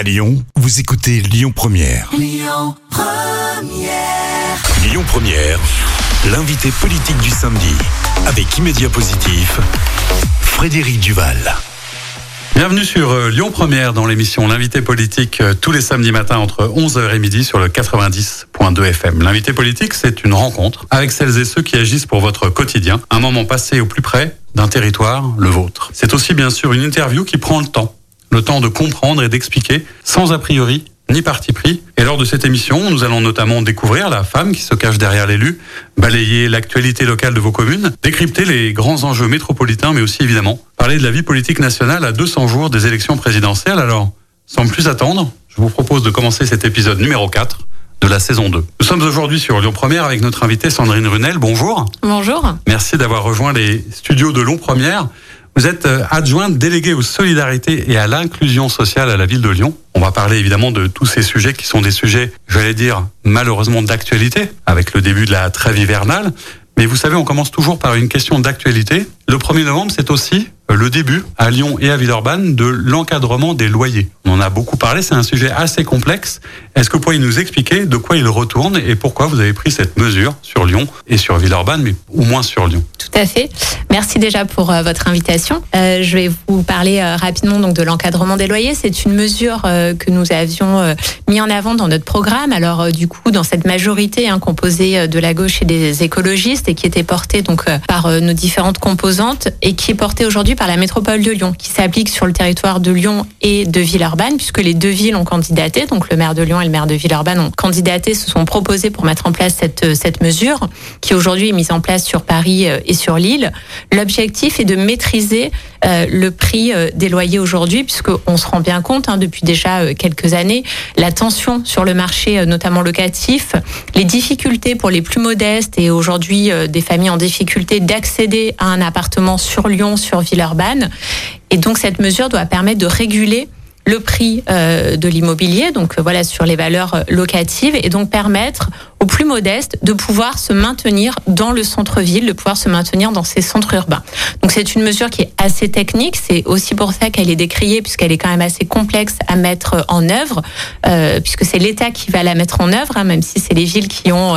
À Lyon, vous écoutez Lyon Première. Lyon Première. L'invité politique du samedi avec Immédiat Positif, Frédéric Duval. Bienvenue sur euh, Lyon Première dans l'émission L'invité politique euh, tous les samedis matins entre 11h et midi sur le 90.2 FM. L'invité politique, c'est une rencontre avec celles et ceux qui agissent pour votre quotidien, un moment passé au plus près d'un territoire, le vôtre. C'est aussi bien sûr une interview qui prend le temps le temps de comprendre et d'expliquer sans a priori ni parti pris. Et lors de cette émission, nous allons notamment découvrir la femme qui se cache derrière l'élu, balayer l'actualité locale de vos communes, décrypter les grands enjeux métropolitains, mais aussi évidemment parler de la vie politique nationale à 200 jours des élections présidentielles. Alors, sans plus attendre, je vous propose de commencer cet épisode numéro 4 de la saison 2. Nous sommes aujourd'hui sur Lyon Première avec notre invitée Sandrine Runel. Bonjour. Bonjour. Merci d'avoir rejoint les studios de Lyon Première. Vous êtes euh, adjointe déléguée aux solidarités et à l'inclusion sociale à la ville de Lyon. On va parler évidemment de tous ces sujets qui sont des sujets, j'allais dire, malheureusement d'actualité, avec le début de la trêve hivernale. Mais vous savez, on commence toujours par une question d'actualité. Le 1er novembre, c'est aussi le début à Lyon et à Villeurbanne de l'encadrement des loyers. On en a beaucoup parlé, c'est un sujet assez complexe. Est-ce que vous pourriez nous expliquer de quoi il retourne et pourquoi vous avez pris cette mesure sur Lyon et sur Villeurbanne, mais au moins sur Lyon? Tout à fait. Merci déjà pour euh, votre invitation. Euh, je vais vous parler euh, rapidement donc de l'encadrement des loyers. C'est une mesure que nous avions mis en avant dans notre programme. Alors du coup, dans cette majorité hein, composée de la gauche et des écologistes et qui était portée donc par nos différentes composantes et qui est portée aujourd'hui par la métropole de Lyon, qui s'applique sur le territoire de Lyon et de Villeurbanne, puisque les deux villes ont candidaté, donc le maire de Lyon et le maire de Villeurbanne ont candidaté, se sont proposés pour mettre en place cette, cette mesure, qui aujourd'hui est mise en place sur Paris euh, et sur Lille. L'objectif est de maîtriser euh, le prix euh, des loyers aujourd'hui, puisqu'on se rend bien compte, hein, depuis déjà quelques années, la tension sur le marché, notamment locatif, les difficultés pour les plus modestes et aujourd'hui des familles en difficulté d'accéder à un appartement sur Lyon, sur Villeurbanne, et donc cette mesure doit permettre de réguler le prix euh, de l'immobilier, donc euh, voilà sur les valeurs euh, locatives, et donc permettre aux plus modestes de pouvoir se maintenir dans le centre-ville, de pouvoir se maintenir dans ces centres urbains. Donc c'est une mesure qui est assez technique, c'est aussi pour ça qu'elle est décriée, puisqu'elle est quand même assez complexe à mettre en œuvre, puisque c'est l'État qui va la mettre en œuvre, hein, même si c'est les villes qui ont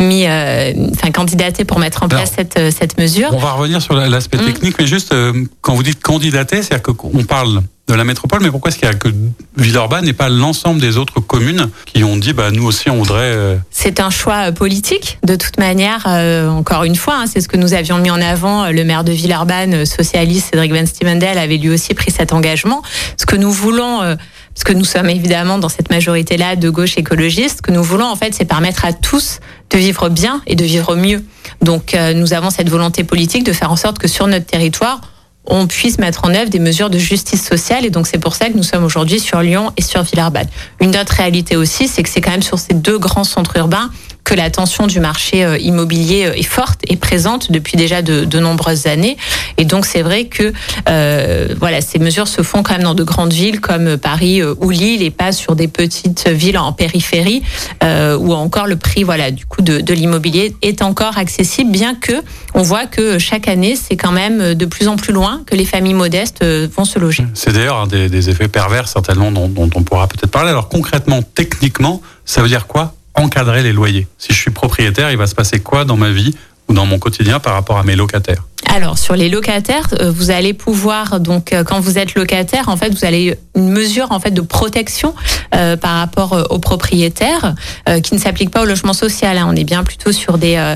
mis, enfin candidaté pour mettre en place cette, cette mesure. On va revenir sur l'aspect mm. technique, mais juste quand vous dites candidater, c'est-à-dire qu'on parle de la métropole, mais pourquoi est-ce qu'il y a que Villeurbanne et pas l'ensemble des autres communes qui ont dit bah nous aussi on voudrait euh, C'est un choix euh, politique de toute manière euh, encore une fois hein, c'est ce que nous avions mis en avant le maire de Villeurbanne socialiste Cédric Van Stevendel avait lui aussi pris cet engagement ce que nous voulons parce que nous sommes évidemment dans cette majorité là de gauche écologiste ce que nous voulons en fait c'est permettre à tous de vivre bien et de vivre mieux. Donc nous avons cette volonté politique de faire en sorte que sur notre territoire on puisse mettre en œuvre des mesures de justice sociale. Et donc, c'est pour ça que nous sommes aujourd'hui sur Lyon et sur Villeurbanne. Une autre réalité aussi, c'est que c'est quand même sur ces deux grands centres urbains que la tension du marché euh, immobilier euh, est forte et présente depuis déjà de, nombreuses années. Et donc c'est vrai que euh, voilà, ces mesures se font quand même dans de grandes villes comme Paris euh, ou Lille et pas sur des petites villes en périphérie euh, où encore le prix voilà du coup de, l'immobilier est encore accessible, bien que on voit que chaque année c'est quand même de plus en plus loin que les familles modestes vont se loger. C'est d'ailleurs un des, effets pervers certainement dont on pourra peut-être parler. Alors concrètement, techniquement, ça veut dire quoi? Encadrer les loyers. Si je suis propriétaire, il va se passer quoi dans ma vie ou dans mon quotidien par rapport à mes locataires alors sur les locataires, euh, vous allez pouvoir donc euh, quand vous êtes locataire, en fait, vous allez une mesure en fait de protection euh, par rapport aux propriétaires qui ne s'applique pas au logement social. Hein. On est bien plutôt sur des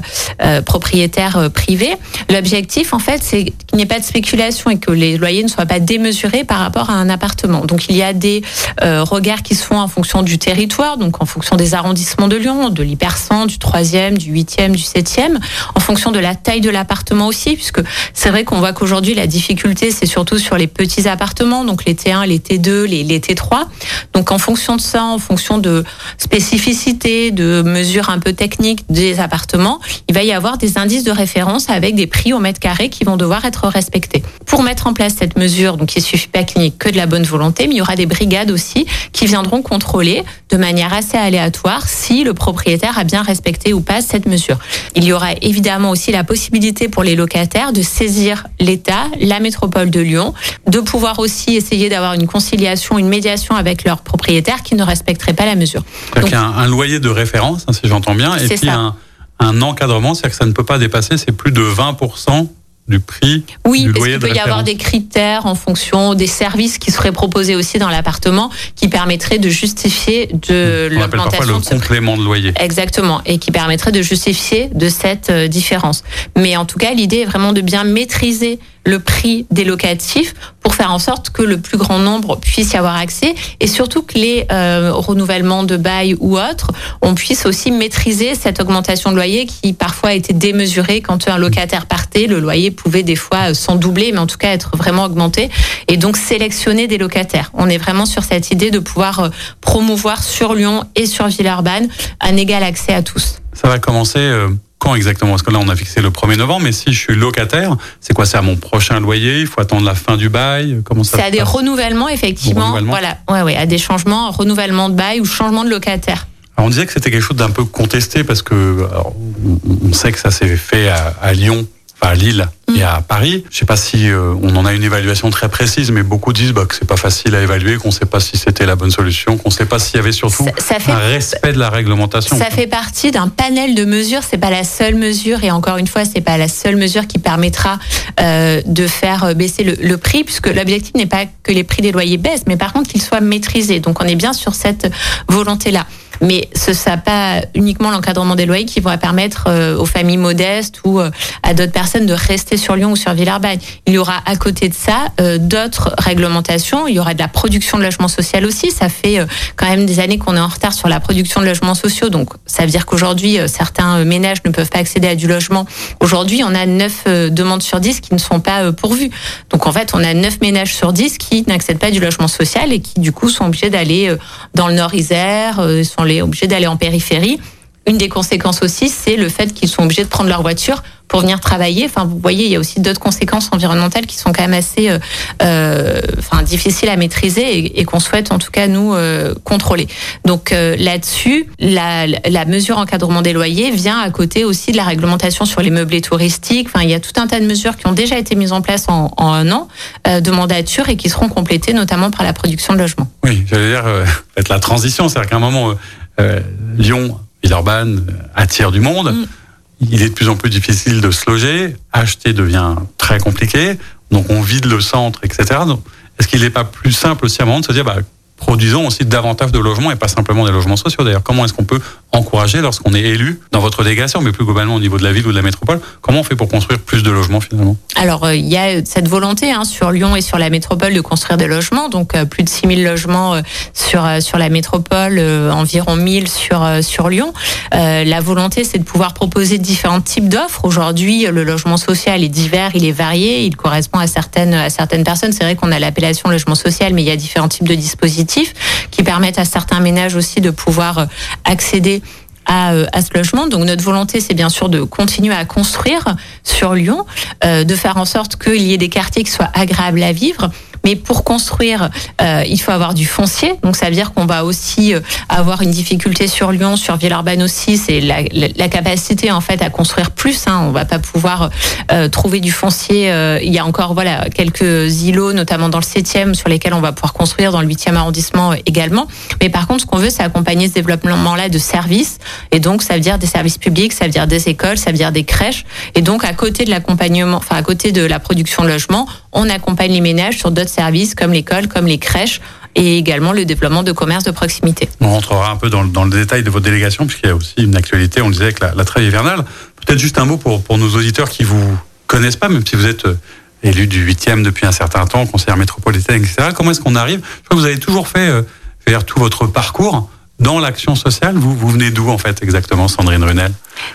propriétaires privés. L'objectif en fait, c'est qu'il n'y ait pas de spéculation et que les loyers ne soient pas démesurés par rapport à un appartement. Donc il y a des regards qui se font en fonction du territoire, donc en fonction des arrondissements de Lyon, de l'hypercent, du 3e, du 8e, du 7e, en fonction de la taille de l'appartement aussi, puisque c'est vrai qu'on voit qu'aujourd'hui, la difficulté, c'est surtout sur les petits appartements, donc les T1, les T2, les, les T3. Donc, en fonction de ça, en fonction de spécificités, de mesures un peu techniques des appartements, il va y avoir des indices de référence avec des prix au mètre carré qui vont devoir être respectés. Pour mettre en place cette mesure, donc il suffit pas qu'il n'y ait que de la bonne volonté, mais il y aura des brigades aussi qui viendront contrôler de manière assez aléatoire si le propriétaire a bien respecté ou pas cette mesure. Il y aura évidemment aussi la possibilité pour les locataires de saisir l'État, la métropole de Lyon, de pouvoir aussi essayer d'avoir une conciliation, une médiation avec leurs propriétaires qui ne respecteraient pas la mesure. Donc, a un, loyer de référence, hein, si j'entends bien, et puis un, un encadrement, c'est-à-dire que ça ne peut pas dépasser, c'est plus de 20% du prix Oui, du loyer qu'il peut y avoir des critères en fonction des services qui seraient proposés aussi dans l'appartement qui permettraient de justifier de l'augmentation. le complément de loyer. Exactement, et qui permettrait de justifier de cette euh, différence. Mais en tout cas, l'idée est vraiment de bien maîtriser le prix des locatifs pour faire en sorte que le plus grand nombre puisse y avoir accès et surtout que les euh, renouvellements de bail ou autres, on puisse aussi maîtriser cette augmentation de loyer qui parfois a été démesurée quand un locataire partait, le loyer pouvait des fois s'en doubler mais en tout cas être vraiment augmenté et donc sélectionner des locataires. On est vraiment sur cette idée de pouvoir euh, promouvoir sur Lyon et sur Villeurbanne un égal accès à tous. Ça va commencer euh, quand exactement? Parce que là, on a fixé le 1er novembre, mais si je suis locataire, c'est quoi? C'est à mon prochain loyer Il faut attendre la fin du bail Comment ça C'est à des renouvellements, effectivement. Voilà, ouais, ouais, à des changements, renouvellement de bail ou changement de locataire. Alors on disait que c'était quelque chose d'un peu contesté parce que on sait que ça s'est fait à Lyon à Lille et à Paris. Je ne sais pas si euh, on en a une évaluation très précise, mais beaucoup disent bah, que c'est pas facile à évaluer, qu'on ne sait pas si c'était la bonne solution, qu'on ne sait pas s'il y avait surtout un respect de la réglementation. Ça fait partie d'un panel de mesures. C'est pas la seule mesure, et encore une fois, c'est pas la seule mesure qui permettra euh, de faire baisser le, le prix, puisque l'objectif n'est pas que les prix des loyers baissent, mais par contre qu'ils soient maîtrisés. Donc on est bien sur cette volonté-là. Mais ce sera pas uniquement l'encadrement des loyers qui va permettre euh, aux familles modestes ou euh, à d'autres personnes de rester sur Lyon ou sur Villeurbanne. Il y aura à côté de ça euh, d'autres réglementations. Il y aura de la production de logements sociaux aussi. Ça fait quand même des années qu'on est en retard sur la production de logements sociaux. Donc ça veut dire qu'aujourd'hui certains ménages ne peuvent pas accéder à du logement. Aujourd'hui, on a 9 demandes sur 10 qui ne sont pas pourvues. Donc en fait, on a 9 ménages sur 10 qui n'accèdent pas du logement social et qui du coup sont obligés d'aller dans le Nord-Isère, sont obligés d'aller en périphérie. Une des conséquences aussi, c'est le fait qu'ils sont obligés de prendre leur voiture pour venir travailler. Enfin, vous voyez, il y a aussi d'autres conséquences environnementales qui sont quand même assez, euh, euh enfin, difficiles à maîtriser et, qu'on souhaite en tout cas nous euh, contrôler. Donc là-dessus, la, mesure encadrement des loyers vient à côté aussi de la réglementation sur les meublés touristiques. Enfin, il y a tout un tas de mesures qui ont déjà été mises en place en, en un an de mandature et qui seront complétées notamment par la production de logements. Oui, j'allais dire, être la transition, c'est-à-dire qu'à un moment, Lyon, Villeurbanne attire du monde. Mm il est de plus en plus difficile de se loger, acheter devient très compliqué, donc on vide le centre, etc. Est-ce qu'il n'est pas plus simple aussi à un moment de se dire, bah, produisons aussi davantage de logements et pas simplement des logements sociaux. D'ailleurs, comment est-ce qu'on peut encourager lorsqu'on est élu dans votre délégation, mais plus globalement au niveau de la ville ou de la métropole, comment on fait pour construire plus de logements finalement? Alors, euh, il y a cette volonté hein, sur Lyon et sur la métropole de construire des logements, donc euh, plus de 6000 logements euh, sur, sur la métropole, environ 1000 sur, sur Lyon. la volonté, c'est de pouvoir proposer différents types d'offres. Aujourd'hui, le logement social est divers, il est varié, il correspond à certaines, à certaines personnes. C'est vrai qu'on a l'appellation logement social, mais il y a différents types de dispositifs qui permettent à certains ménages aussi de pouvoir euh, accéder à, euh, à, ce logement. Donc notre volonté, c'est bien sûr de continuer à construire sur Lyon, euh, de faire en sorte qu'il y ait des quartiers qui soient agréables à vivre mais pour construire, euh, il faut avoir du foncier. Donc ça veut dire qu'on va aussi euh, avoir une difficulté sur Lyon, sur Villeurbanne aussi. C'est la, la, capacité en fait à construire plus. Hein. On va pas pouvoir euh, trouver du foncier. Euh, il y a encore voilà quelques îlots, notamment dans le 7e, sur lesquels on va pouvoir construire dans le 8e arrondissement également. Mais par contre, ce qu'on veut, c'est accompagner ce développement-là de services. Et donc ça veut dire des services publics, ça veut dire des écoles, ça veut dire des crèches. Et donc à côté de l'accompagnement, enfin à côté de la production de logement, on accompagne les ménages sur d'autres services comme l'école, comme les crèches et également le développement de commerce de proximité. On rentrera un peu dans, le détail de votre délégation puisqu'il y a aussi une actualité, on le disait, avec la, trêve hivernale. Peut-être juste un mot pour, pour nos auditeurs qui vous connaissent pas, même si vous êtes euh, élu du 8e depuis un certain temps, conseiller métropolitain, etc. Comment est-ce qu'on arrive? Je crois que vous avez toujours fait euh, faire tout votre parcours dans l'action sociale. Vous, vous venez d'où en fait exactement, Sandrine Runel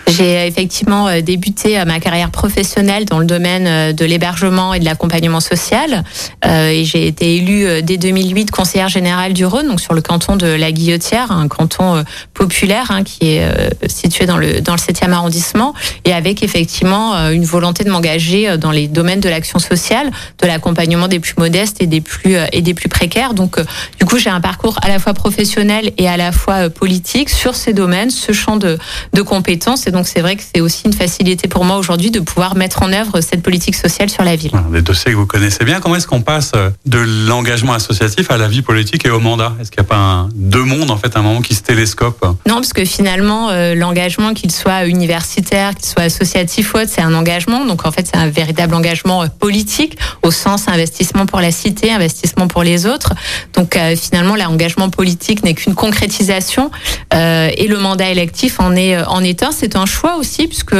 j'ai effectivement euh, débuté euh, ma carrière professionnelle dans le domaine euh, de l'hébergement et de l'accompagnement social. et j'ai été élue dès 2008 conseillère générale du Rhône, donc sur le canton de la Guillotière, un canton populaire hein, qui est situé dans le dans le 7e arrondissement, et avec effectivement une volonté de m'engager dans les domaines de l'action sociale, de l'accompagnement des plus modestes et des plus et des plus précaires. Donc du coup, j'ai un parcours à la fois professionnel et à la fois politique sur ces domaines, ce champ de compétences Donc, c'est vrai que c'est aussi une facilité pour moi aujourd'hui de pouvoir mettre en œuvre cette politique sociale sur la ville. Des dossiers que vous connaissez bien. Comment est-ce qu'on passe de l'engagement associatif à la vie politique et au mandat? Est-ce qu'il n'y a pas un, deux mondes, en fait, un moment qui se télescope Non, parce que finalement, euh, l'engagement, qu'il soit universitaire, qu'il soit associatif ou autre, c'est un engagement. Donc, en fait, c'est un véritable engagement euh, politique au sens investissement pour la cité, investissement pour les autres. Donc, euh, finalement, l'engagement politique n'est qu'une concrétisation et le mandat électif en est, en est un. C'est un choix aussi, puisque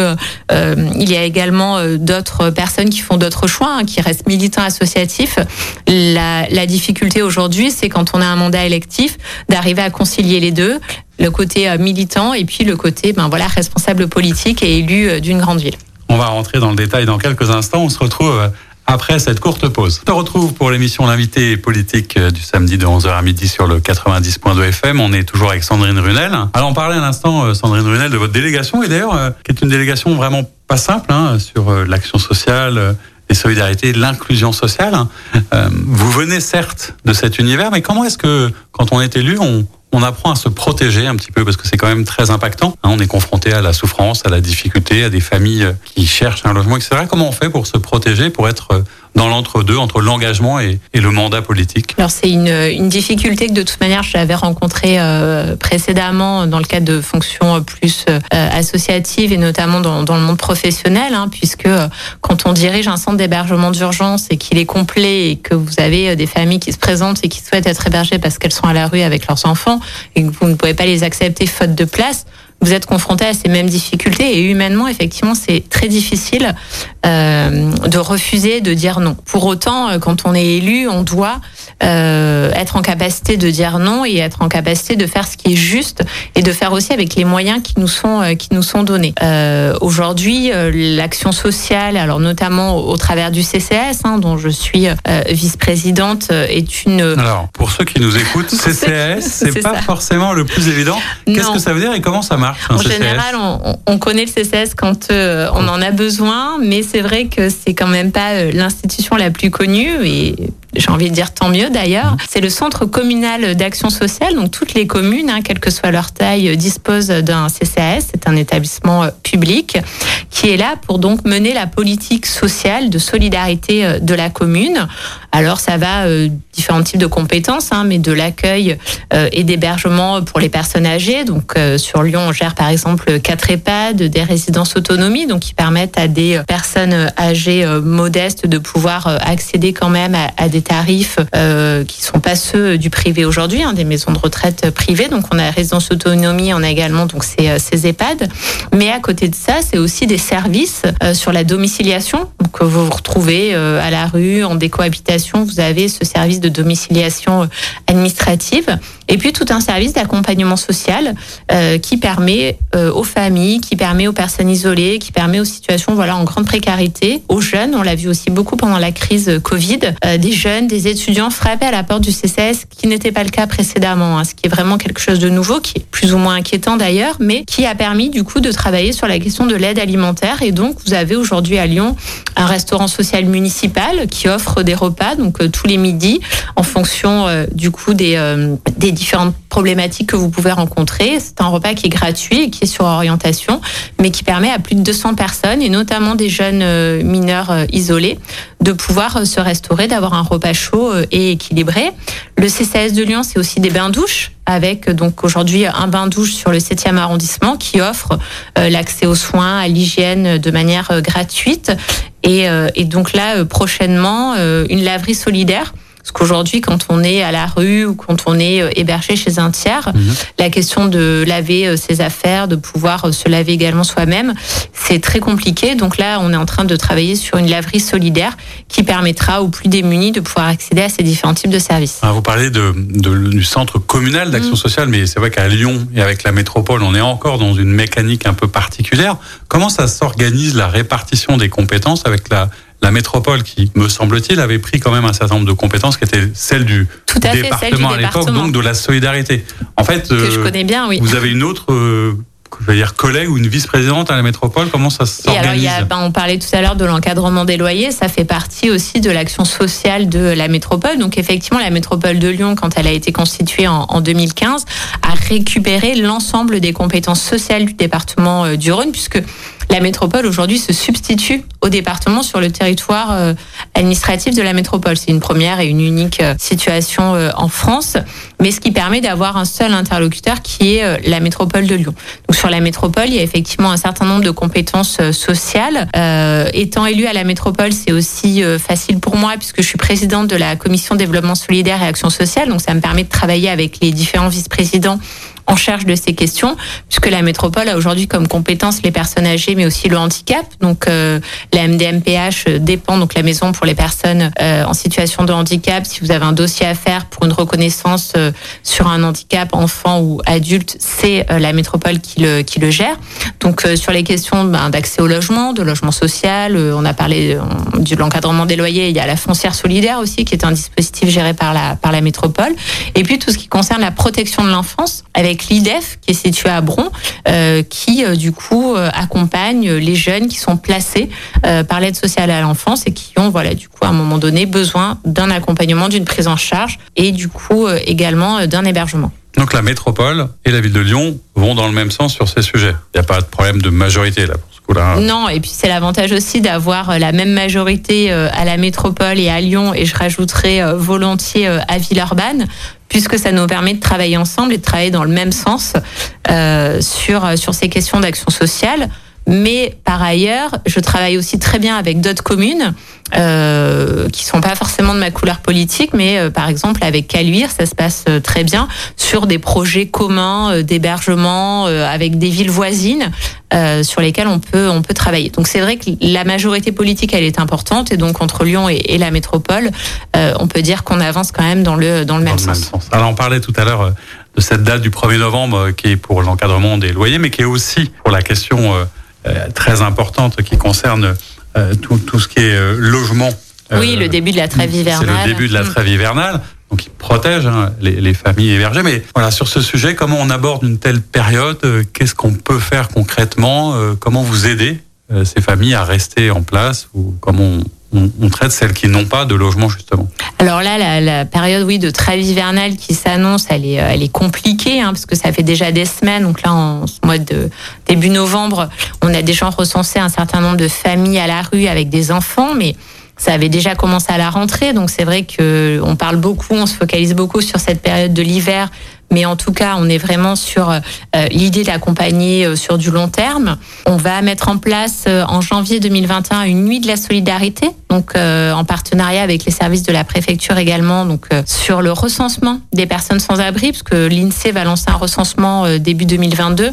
il y a également d'autres personnes qui font d'autres choix, hein, qui restent militants associatifs. La, la difficulté aujourd'hui, c'est quand on a un mandat électif, d'arriver à concilier les deux, le côté euh, militant et puis le côté ben voilà responsable politique et élu euh, d'une grande ville. On va rentrer dans le détail dans quelques instants. On se retrouve euh, après cette courte pause. On se retrouve pour l'émission L'invité politique du samedi de 11h à midi sur le 90.2 FM. On est toujours avec Sandrine Runel. Alors on parlait un instant, Sandrine Runel, de votre délégation et d'ailleurs qui est une délégation vraiment pas simple hein, sur l'action sociale les solidarités, l'inclusion sociale. vous venez certes de cet univers, mais comment est-ce que quand on est élu, on, on apprend à se protéger un petit peu parce que c'est quand même très impactant. Hein, on est confronté à la souffrance, à la difficulté, à des familles qui cherchent un logement, etc. Comment on fait pour se protéger, pour être dans l'entre-deux, entre, l'engagement et, le mandat politique. Alors c'est une, une, difficulté que de toute manière j'avais rencontrée euh, précédemment dans le cadre de fonctions plus euh, associatives et notamment dans, dans le monde professionnel, hein, puisque euh, quand on dirige un centre d'hébergement d'urgence et qu'il est complet et que vous avez des familles qui se présentent et qui souhaitent être hébergées parce qu'elles sont à la rue avec leurs enfants et que vous ne pouvez pas les accepter faute de place, vous êtes confronté à ces mêmes difficultés et humainement, effectivement, c'est très difficile euh, de refuser de dire non. Pour autant, euh, quand on est élu, on doit euh, être en capacité de dire non et être en capacité de faire ce qui est juste et de faire aussi avec les moyens qui nous sont euh, qui nous sont donnés. Aujourd'hui, l'action sociale, alors notamment au, travers du CCS, hein, dont je suis vice-présidente, est une. Alors, pour ceux qui nous écoutent, CCS, c'est pas forcément le plus évident. Qu'est-ce que ça veut dire et comment ça marche? En général, on, on, connaît le CCS quand on en a besoin, mais c'est vrai que c'est quand même pas l'institution la plus connue et j'ai envie de dire tant mieux d'ailleurs. C'est le centre communal d'action sociale, donc toutes les communes, hein, quelle que soit leur taille, disposent d'un CCAS, c'est un établissement euh, public qui est là pour donc mener la politique sociale de solidarité euh, de la commune. Alors ça va euh, différents types de compétences, hein, mais de l'accueil et d'hébergement pour les personnes âgées. Donc sur Lyon, on gère par exemple quatre EHPAD, des résidences autonomie, donc qui permettent à des personnes âgées modestes de pouvoir accéder quand même à des tarifs euh, qui sont pas ceux du privé aujourd'hui, hein, des maisons de retraite privées. Donc on a résidence autonomie, on a également donc ces, euh, ces EHPAD. Mais à côté de ça, c'est aussi des services euh, sur la domiciliation que vous retrouvez euh, à la rue, en décohabitation. Vous avez ce service de domiciliation administrative et puis tout un service d'accompagnement social euh, qui permet euh, aux familles, qui permet aux personnes isolées, qui permet aux situations voilà en grande précarité, aux jeunes. On l'a vu aussi beaucoup pendant la crise Covid, euh, des jeunes, des étudiants frappés à la porte du CCS, qui n'était pas le cas précédemment. Hein, ce qui est vraiment quelque chose de nouveau, qui est plus ou moins inquiétant d'ailleurs, mais qui a permis du coup de travailler sur la question de l'aide alimentaire. Et donc vous avez aujourd'hui à Lyon un restaurant social municipal qui offre des repas donc tous les midis en fonction du coup des, des différentes problématiques que vous pouvez rencontrer. C'est un repas qui est gratuit et qui est sur orientation, mais qui permet à plus de 200 personnes, et notamment des jeunes euh, mineurs euh, isolés, de pouvoir euh, se restaurer, d'avoir un repas chaud et équilibré. Le CCS de Lyon, c'est aussi des bains-douches avec donc aujourd'hui un bain-douche sur le 7e arrondissement qui offre l'accès aux soins, à l'hygiène de manière gratuite. Et donc là, prochainement, une laverie solidaire parce qu'aujourd'hui, quand on est à la rue ou quand on est euh, hébergé chez un tiers, mhm. la question de laver euh, ses affaires, de pouvoir euh, se laver également soi-même, c'est très compliqué. Donc là, on est en train de travailler sur une laverie solidaire qui permettra aux plus démunis de pouvoir accéder à ces différents types de services. vous parlez de, du centre communal d'action mhm. sociale, mais c'est vrai qu'à Lyon et avec la métropole, on est encore dans une mécanique un peu particulière. Comment ça s'organise la répartition des compétences avec la la métropole qui, me semble-t-il, avait pris quand même un certain nombre de compétences qui étaient celles du, département, à l'époque, donc de la solidarité. En fait, que je euh, connais bien, oui. Vous avez une autre euh, je veux dire collègue ou une vice-présidente à la métropole Comment ça s'organise ben, On parlait tout à l'heure de l'encadrement des loyers, ça fait partie aussi de l'action sociale de la métropole. Donc effectivement, la métropole de Lyon, quand elle a été constituée en, en 2015, à récupérer l'ensemble des compétences sociales du département du Rhône, puisque la métropole aujourd'hui se substitue au département sur le territoire euh, administratif de la métropole. C'est une première et une unique euh, situation euh, en France, mais ce qui permet d'avoir un seul interlocuteur qui est la métropole de Lyon. Donc sur la métropole, il y a effectivement un certain nombre de compétences sociales. Euh, étant élu à la métropole, c'est aussi facile pour moi puisque je suis présidente de la commission développement solidaire et action sociale, donc ça me permet de travailler avec les différents vice-présidents en charge de ces questions, puisque la métropole a aujourd'hui comme compétence les personnes âgées, mais aussi le handicap. Donc euh, la MDMPH dépend donc la maison pour les personnes euh, en situation de handicap. Si vous avez un dossier à faire pour une reconnaissance euh, sur un handicap enfant ou adulte, c'est la métropole qui le qui le gère. Donc sur les questions ben, d'accès au logement, de logement social, on a parlé de l'encadrement des loyers. Il y a la foncière solidaire aussi, qui est un dispositif géré par la par la métropole. Et puis tout ce qui concerne la protection de l'enfance avec l'IDEF qui est situé à Bron, euh, qui euh, du coup euh, accompagne les jeunes qui sont placés par l'aide sociale à l'enfance et qui ont voilà du coup à un moment donné besoin d'un accompagnement, d'une prise en charge et du coup également d'un hébergement. Donc la métropole et la ville de Lyon vont dans le même sens sur ces sujets. Il n'y a pas de problème de majorité là. Non, et puis c'est l'avantage aussi d'avoir la même majorité à la métropole et à Lyon, et je rajouterai volontiers à Villeurbanne, puisque ça nous permet de travailler ensemble et de travailler dans le même sens euh, sur, sur ces questions d'action sociale. Mais par ailleurs, je travaille aussi très bien avec d'autres communes euh, qui sont pas forcément de ma couleur politique, mais euh, par exemple avec Caluire, ça se passe euh, très bien sur des projets communs euh, d'hébergement avec des villes voisines sur lesquelles on peut on peut travailler. Donc c'est vrai que la majorité politique elle est importante et donc entre Lyon et, et la métropole, on peut dire qu'on avance quand même dans le dans le, même, sens. Alors on parlait tout à l'heure de cette date du 1er novembre qui est pour l'encadrement des loyers, mais qui est aussi pour la question très importante qui concerne euh, tout, tout, ce qui est euh, logement. Oui, le début de la trêve hivernale. C'est le début de la mm. trêve hivernale. Donc, il protège hein, les, les, familles hébergées. Mais voilà, sur ce sujet, comment on aborde une telle période euh, Qu'est-ce qu'on peut faire concrètement Comment vous aider ces familles à rester en place ou comment on, on, traite celles qui n'ont pas de logement justement Alors là, la, période oui de trêve hivernale qui s'annonce, elle est, elle est compliquée hein, parce que ça fait déjà des semaines. Donc là, en ce mois de début novembre, on a déjà recensé un certain nombre de familles à la rue avec des enfants, mais ça avait déjà commencé à la rentrée, donc c'est vrai que on parle beaucoup, on se focalise beaucoup sur cette période de l'hiver mais en tout cas, on est vraiment sur euh, l'idée d'accompagner euh, sur du long terme. On va mettre en place euh, en janvier 2021 une nuit de la solidarité, donc en partenariat avec les services de la préfecture également, donc sur le recensement des personnes sans abri, parce que l'INSEE va lancer un recensement début 2022.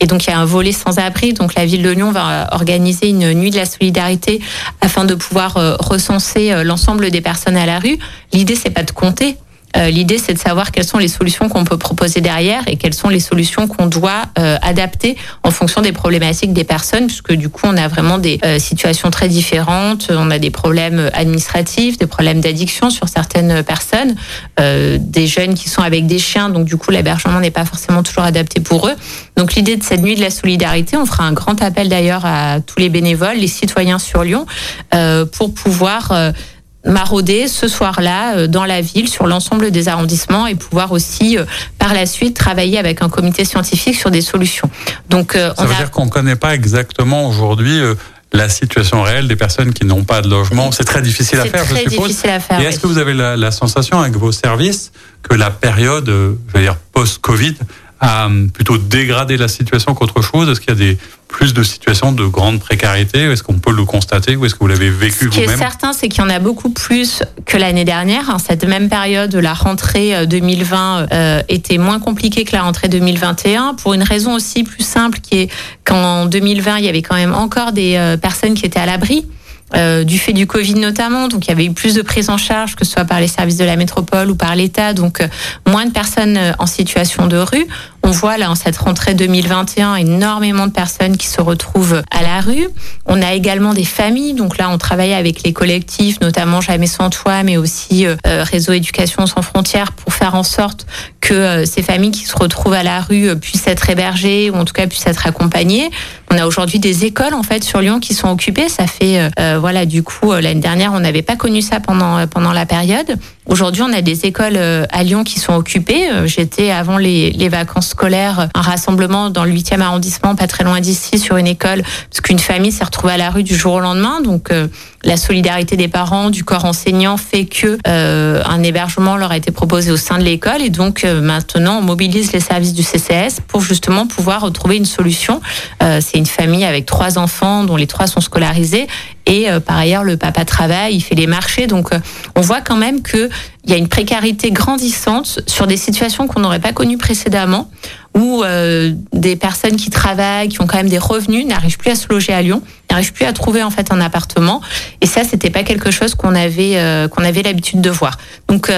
Et donc il y a un volet sans abri. Donc la ville de Lyon va organiser une nuit de la solidarité afin de pouvoir recenser l'ensemble des personnes à la rue. L'idée c'est pas de compter, euh, l'idée, c'est de savoir quelles sont les solutions qu'on peut proposer derrière et quelles sont les solutions qu'on doit euh, adapter en fonction des problématiques des personnes, puisque du coup, on a vraiment des euh, situations très différentes. On a des problèmes administratifs, des problèmes d'addiction sur certaines personnes, des jeunes qui sont avec des chiens, donc du coup, l'hébergement n'est pas forcément toujours adapté pour eux. Donc l'idée de cette nuit de la solidarité, on fera un grand appel d'ailleurs à tous les bénévoles, les citoyens sur Lyon, pour pouvoir marauder ce soir-là euh, dans la ville sur l'ensemble des arrondissements et pouvoir aussi euh, par la suite travailler avec un comité scientifique sur des solutions. Donc euh, ça veut dire qu'on ne connaît pas exactement aujourd'hui la situation réelle des personnes qui n'ont pas de logement. C'est très difficile à faire, je suppose. Difficile à faire, et est-ce que vous avez la, la, sensation avec vos services que la période, je veux dire post-Covid, a plutôt dégradé la situation qu'autre chose? Est-ce qu'il y a des plus de situations de grande précarité? Est-ce qu'on peut le constater? Ou est-ce que vous l'avez vécu vous-même Ce qui est certain, c'est qu'il y en a beaucoup plus que l'année dernière. En cette même période, la rentrée 2020 euh, euh, était moins compliquée que la rentrée 2021 pour une raison aussi plus simple qui est qu'en 2020, il y avait quand même encore des euh, personnes qui étaient à l'abri. Euh, du fait du Covid notamment. Donc il y avait eu plus de prise en charge, que ce soit par les services de la métropole ou par l'État. Donc euh, moins de personnes euh, en situation de rue. On voit là en cette rentrée 2021 énormément de personnes qui se retrouvent à la rue. On a également des familles. Donc là, on travaille avec les collectifs, notamment Jamais sans toi, mais aussi Réseau Éducation sans frontières, pour faire en sorte que ces familles qui se retrouvent à la rue puissent être hébergées ou en tout cas puissent être accompagnées. On a aujourd'hui des écoles en fait sur Lyon qui sont occupées. Ça fait voilà, du coup, euh, l'année dernière, on n'avait pas connu ça pendant, euh, pendant la période. Aujourd'hui, on a des écoles à Lyon qui sont occupées. J'étais avant les, vacances scolaires, un rassemblement dans le 8e arrondissement, pas très loin d'ici, sur une école, parce qu'une famille s'est retrouvée à la rue du jour au lendemain. Donc, la solidarité des parents, du corps enseignant fait que un hébergement leur a été proposé au sein de l'école. Et donc, maintenant, on mobilise les services du CCS pour justement pouvoir trouver une solution. C'est une famille avec trois enfants dont les trois sont scolarisés et euh, par ailleurs, le papa travaille, il fait les marchés. Donc, euh, on voit quand même qu'il y a une précarité grandissante sur des situations qu'on n'aurait pas connues précédemment, où euh, des personnes qui travaillent, qui ont quand même des revenus, n'arrivent plus à se loger à Lyon, n'arrivent plus à trouver en fait un appartement. Et ça, c'était pas quelque chose qu'on avait qu'on avait l'habitude de voir. Donc,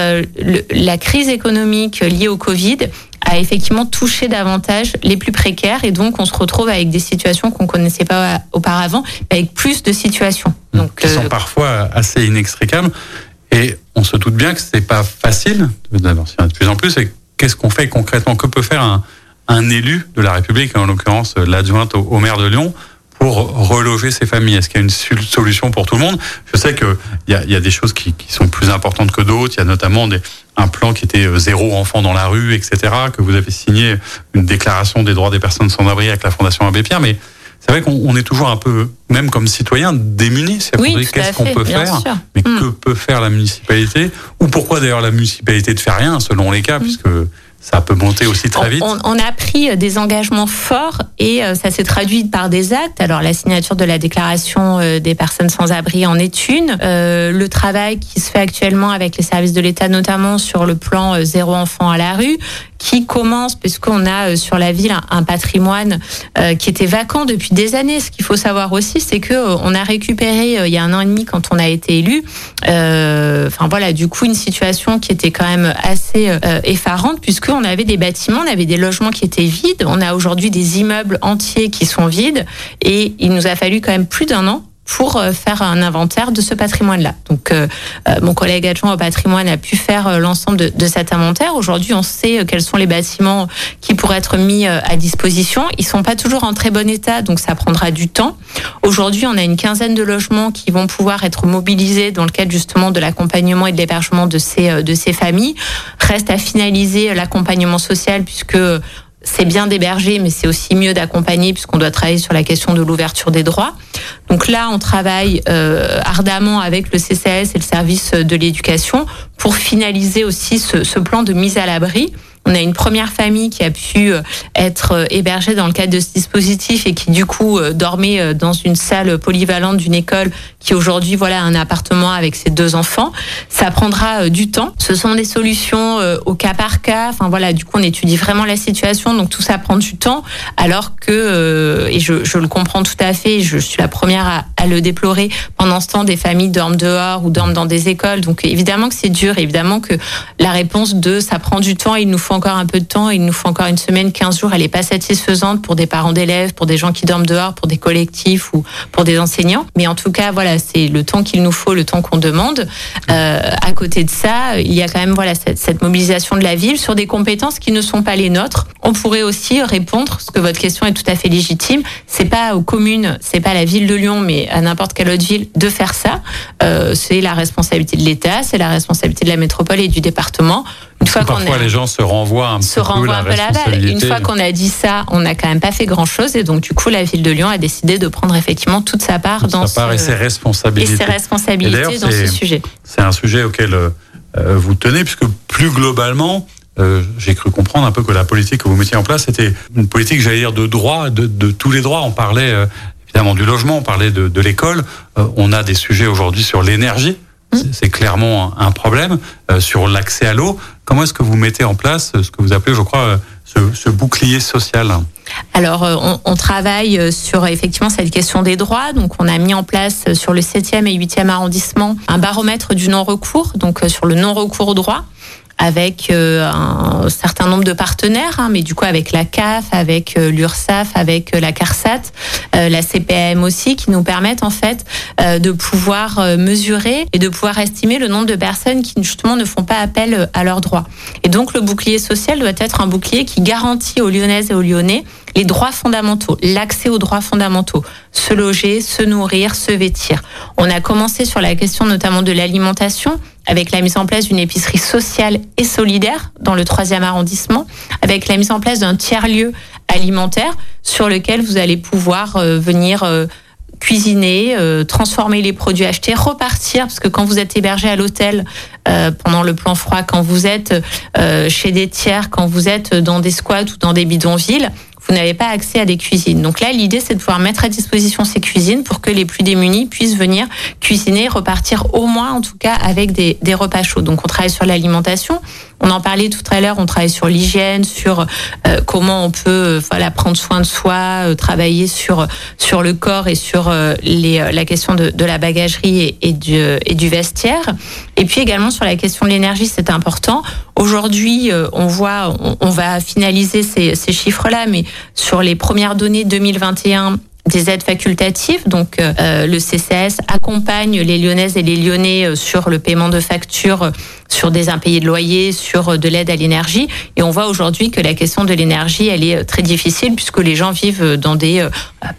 la crise économique liée au Covid a effectivement touché davantage les plus précaires et donc on se retrouve avec des situations qu'on connaissait pas auparavant, avec plus de situations. Donc, qui sont euh, parfois assez inextricables et on se doute bien que c'est pas facile d'abord de plus en plus. Et qu'est-ce qu'on fait concrètement? Que peut faire un, un élu de la République, en l'occurrence l'adjointe au maire de Lyon, pour reloger ces familles Est-ce qu'il y a une solution pour tout le monde? Je sais qu'il y a, y a des choses qui, qui, sont plus importantes que d'autres. Il y a notamment des, un plan qui était euh, zéro enfant dans la rue, etc., que vous avez signé une déclaration des droits des personnes sans abri avec la Fondation Abbé Pierre. Mais c'est vrai qu'on est toujours un peu, même comme citoyen, démuni. Oui, qu'est-ce qu'on peut faire, mais que hmm. peut faire la municipalité? Ou pourquoi d'ailleurs la municipalité ne fait rien, selon les cas, hmm. puisque ça peut monter aussi très vite. On, a pris des engagements forts et euh, ça s'est traduit par des actes. Alors la signature de la déclaration euh, des personnes sans abri en est une. Euh, le travail qui se fait actuellement avec les services de l'État, notamment sur le plan zéro enfant à la rue, qui commence puisqu'on a sur la ville un, patrimoine qui était vacant depuis des années. Ce qu'il faut savoir aussi, c'est que on a récupéré il y a un an et demi quand on a été élu. Enfin voilà, du coup une situation qui était quand même assez effarante puisque on avait des bâtiments, on avait des logements qui étaient vides. On a aujourd'hui des immeubles entiers qui sont vides. Et il nous a fallu quand même plus d'un an pour euh, faire un inventaire de ce patrimoine-là. Donc, euh, euh, mon collègue adjoint au patrimoine a pu faire l'ensemble de, de, cet inventaire. Aujourd'hui, on sait quels sont les bâtiments qui pourraient être mis à disposition. Ils sont pas toujours en très bon état, donc ça prendra du temps. Aujourd'hui, on a une quinzaine de logements qui vont pouvoir être mobilisés dans le cadre justement de l'accompagnement et de l'hébergement de ces de ces familles. Reste à finaliser l'accompagnement social puisque c'est bien d'héberger, mais c'est aussi mieux d'accompagner puisqu'on doit travailler sur la question de l'ouverture des droits. Donc là, on travaille euh, ardemment avec le CCS et le service de l'éducation pour finaliser aussi ce, ce plan de mise à l'abri on a une première famille qui a pu euh, être euh, hébergée dans le cadre de ce dispositif et qui du coup euh, dormait dans une salle polyvalente d'une école qui aujourd'hui voilà un appartement avec ses deux enfants. Ça prendra du temps. Ce sont des solutions au cas par cas. Enfin voilà, du coup on étudie vraiment la situation, donc tout ça prend du temps. Alors que et je, je le comprends tout à fait, je suis la première à, à, le déplorer. Pendant ce temps, des familles dorment dehors ou dorment dans des écoles, donc évidemment que c'est dur. Évidemment que la réponse de ça prend du temps, il nous faut encore un peu de temps, il nous faut encore une semaine, 15 jours, elle n'est pas satisfaisante pour des parents d'élèves, pour des gens qui dorment dehors, pour des collectifs ou pour des enseignants. Mais en tout cas, voilà, c'est le temps qu'il nous faut, le temps qu'on demande. Euh, à côté de ça, il y a quand même voilà cette, mobilisation de la ville sur des compétences qui ne sont pas les nôtres. On pourrait aussi répondre, parce que votre question est tout à fait légitime, c'est pas aux communes, c'est pas la ville de Lyon, mais à n'importe quelle autre ville de faire ça. Euh, c'est la responsabilité de l'État, c'est la responsabilité de la métropole et du département. Une fois parfois les gens se renvoient un, se renvoient peu la, balle. Une fois qu'on a dit ça, on n'a quand même pas fait grand chose et donc du coup la ville de Lyon a décidé de prendre effectivement toute sa part dans sa part et ses responsabilités, et ses responsabilités dans ce sujet. C'est un sujet auquel euh, vous tenez puisque plus globalement. Euh, j'ai cru comprendre un peu que la politique que vous mettiez en place était une politique, j'allais dire, de droit, de, de, tous les droits. On parlait euh, évidemment du logement, on parlait de, de l'école. Euh, on a des sujets aujourd'hui sur l'énergie. C'est clairement un problème euh, sur l'accès à l'eau. Comment est-ce que vous mettez en place ce que vous appelez, je crois, euh, ce, ce bouclier social? Alors, euh, on, on, travaille sur effectivement cette question des droits. Donc, on a mis en place sur le 7e et 8e arrondissement un baromètre du non-recours, donc sur le non-recours au droit avec euh, un certain nombre de partenaires, hein, mais du coup avec la CAF, avec euh, l'URSSAF, avec euh, la CARSAT, la CPAM aussi, qui nous permettent en fait de pouvoir mesurer et de pouvoir estimer le nombre de personnes qui justement ne font pas appel à leurs droits. Et donc le bouclier social doit être un bouclier qui garantit aux Lyonnaises et aux Lyonnais les droits fondamentaux, l'accès aux droits fondamentaux, se loger, se nourrir, se vêtir. On a commencé sur la question notamment de l'alimentation avec la mise en place d'une épicerie sociale et solidaire dans le troisième arrondissement, avec la mise en place d'un tiers-lieu alimentaire sur lequel vous allez pouvoir euh, venir euh, cuisiner, euh, transformer les produits achetés, repartir, parce que quand vous êtes hébergé à l'hôtel pendant le plan froid, quand vous êtes chez des tiers, quand vous êtes dans des squats ou dans des bidonvilles, vous n'avez pas accès à des cuisines. Donc là, l'idée, c'est de pouvoir mettre à disposition ces cuisines pour que les plus démunis puissent venir cuisiner, repartir au moins, en tout cas, avec des, des repas chauds. Donc on travaille sur l'alimentation. On en parlait tout à l'heure, on travaille sur l'hygiène, sur euh, comment on peut euh, voilà prendre soin de soi, euh, travailler sur sur le corps et sur les, la question de, de la bagagerie et, et, du, et du vestiaire. Et puis également sur la question de l'énergie, c'est important. Aujourd'hui, on voit, on, on va finaliser ces, ces chiffres-là, mais sur les premières données 2021 des aides facultatives. Donc, euh, le CCS accompagne les Lyonnaises et les Lyonnais euh, sur le paiement de factures, euh, sur des impayés de loyer, sur de l'aide à l'énergie. Et on voit aujourd'hui que la question de l'énergie, elle est très difficile puisque les gens vivent dans des